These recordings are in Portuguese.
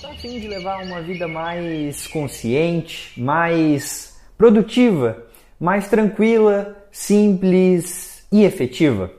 Está afim de levar uma vida mais consciente, mais produtiva, mais tranquila, simples e efetiva?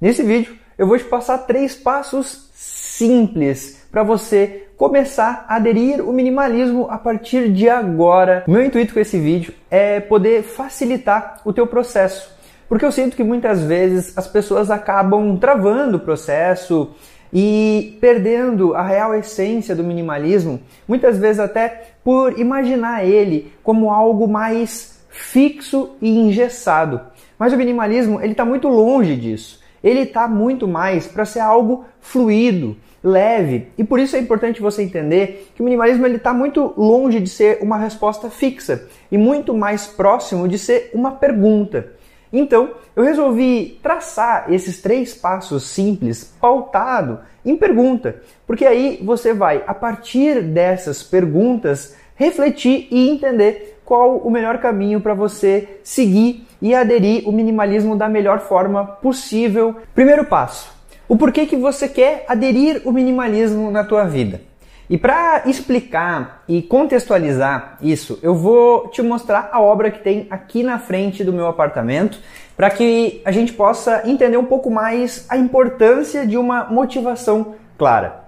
Nesse vídeo eu vou te passar três passos simples para você começar a aderir o minimalismo a partir de agora. Meu intuito com esse vídeo é poder facilitar o teu processo, porque eu sinto que muitas vezes as pessoas acabam travando o processo, e perdendo a real essência do minimalismo, muitas vezes até por imaginar ele como algo mais fixo e engessado. Mas o minimalismo ele está muito longe disso. Ele está muito mais para ser algo fluido, leve. E por isso é importante você entender que o minimalismo ele está muito longe de ser uma resposta fixa e muito mais próximo de ser uma pergunta. Então, eu resolvi traçar esses três passos simples pautado em pergunta, porque aí você vai, a partir dessas perguntas, refletir e entender qual o melhor caminho para você seguir e aderir o minimalismo da melhor forma possível. Primeiro passo: o porquê que você quer aderir o minimalismo na tua vida. E para explicar e contextualizar isso, eu vou te mostrar a obra que tem aqui na frente do meu apartamento, para que a gente possa entender um pouco mais a importância de uma motivação clara.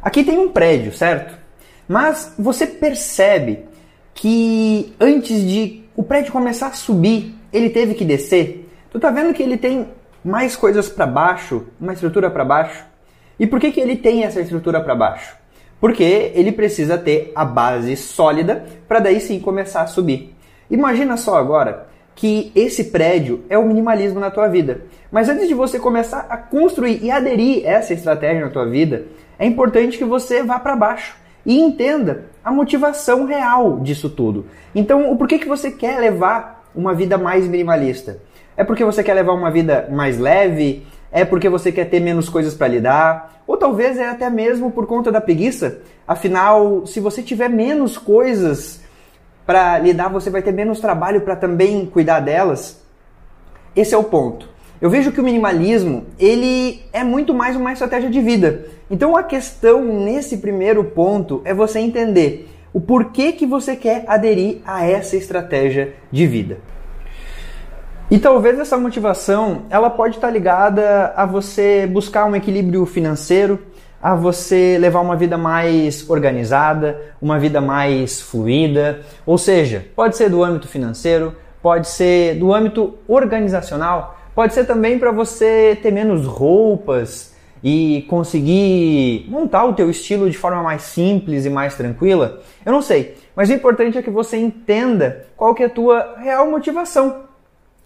Aqui tem um prédio, certo? Mas você percebe que antes de o prédio começar a subir, ele teve que descer. Tu tá vendo que ele tem mais coisas para baixo, uma estrutura para baixo? E por que, que ele tem essa estrutura para baixo? Porque ele precisa ter a base sólida para daí sim começar a subir. Imagina só agora que esse prédio é o minimalismo na tua vida. Mas antes de você começar a construir e aderir essa estratégia na tua vida, é importante que você vá para baixo e entenda a motivação real disso tudo. Então, o porquê que você quer levar uma vida mais minimalista? É porque você quer levar uma vida mais leve, é porque você quer ter menos coisas para lidar, ou talvez é até mesmo por conta da preguiça. Afinal, se você tiver menos coisas para lidar, você vai ter menos trabalho para também cuidar delas. Esse é o ponto. Eu vejo que o minimalismo, ele é muito mais uma estratégia de vida. Então a questão nesse primeiro ponto é você entender o porquê que você quer aderir a essa estratégia de vida. E talvez essa motivação ela pode estar ligada a você buscar um equilíbrio financeiro, a você levar uma vida mais organizada, uma vida mais fluida, ou seja, pode ser do âmbito financeiro, pode ser do âmbito organizacional, pode ser também para você ter menos roupas e conseguir montar o teu estilo de forma mais simples e mais tranquila. Eu não sei, mas o importante é que você entenda qual que é a tua real motivação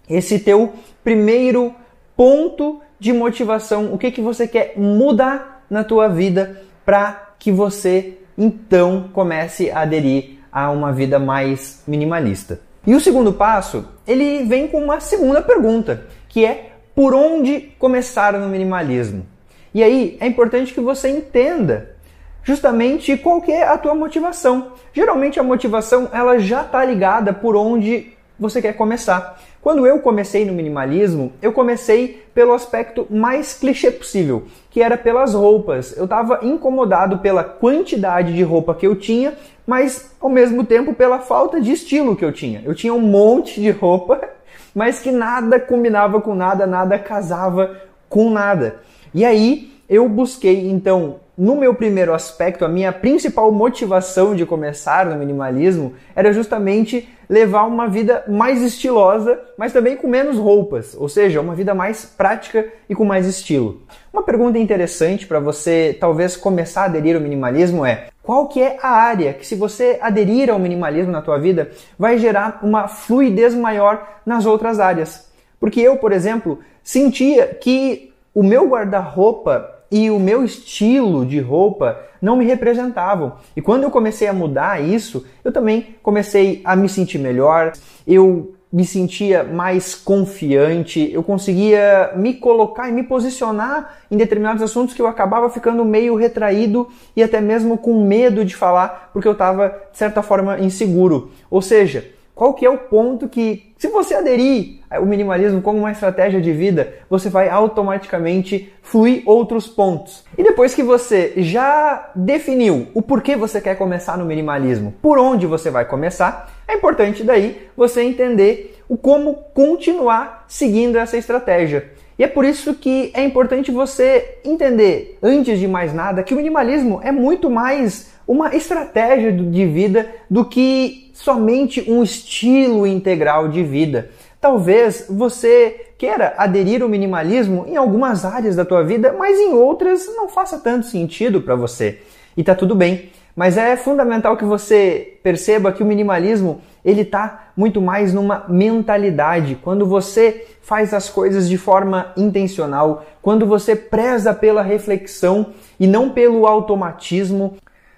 esse teu primeiro ponto de motivação, o que, que você quer mudar na tua vida para que você então comece a aderir a uma vida mais minimalista. E o segundo passo, ele vem com uma segunda pergunta, que é por onde começar no minimalismo? E aí é importante que você entenda justamente qual que é a tua motivação. Geralmente a motivação ela já está ligada por onde você quer começar. Quando eu comecei no minimalismo, eu comecei pelo aspecto mais clichê possível, que era pelas roupas. Eu estava incomodado pela quantidade de roupa que eu tinha, mas ao mesmo tempo pela falta de estilo que eu tinha. Eu tinha um monte de roupa, mas que nada combinava com nada, nada casava com nada. E aí eu busquei então no meu primeiro aspecto, a minha principal motivação de começar no minimalismo era justamente levar uma vida mais estilosa, mas também com menos roupas, ou seja, uma vida mais prática e com mais estilo. Uma pergunta interessante para você talvez começar a aderir ao minimalismo é: qual que é a área que se você aderir ao minimalismo na tua vida vai gerar uma fluidez maior nas outras áreas? Porque eu, por exemplo, sentia que o meu guarda-roupa e o meu estilo de roupa não me representavam. E quando eu comecei a mudar isso, eu também comecei a me sentir melhor, eu me sentia mais confiante, eu conseguia me colocar e me posicionar em determinados assuntos que eu acabava ficando meio retraído e até mesmo com medo de falar, porque eu estava, de certa forma, inseguro. Ou seja, qual que é o ponto que, se você aderir ao minimalismo como uma estratégia de vida, você vai automaticamente fluir outros pontos. E depois que você já definiu o porquê você quer começar no minimalismo, por onde você vai começar, é importante daí você entender o como continuar seguindo essa estratégia. E é por isso que é importante você entender, antes de mais nada, que o minimalismo é muito mais uma estratégia de vida do que somente um estilo integral de vida. Talvez você queira aderir ao minimalismo em algumas áreas da tua vida, mas em outras não faça tanto sentido para você. E tá tudo bem. Mas é fundamental que você perceba que o minimalismo ele está muito mais numa mentalidade. Quando você faz as coisas de forma intencional, quando você preza pela reflexão e não pelo automatismo,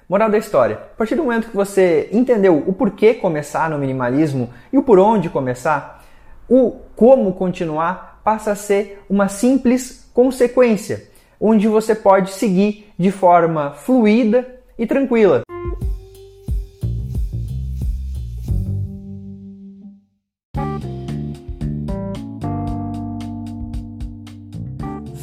Moral da história: a partir do momento que você entendeu o porquê começar no minimalismo e o por onde começar, o como continuar passa a ser uma simples consequência, onde você pode seguir de forma fluida e tranquila.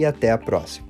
e até a próxima.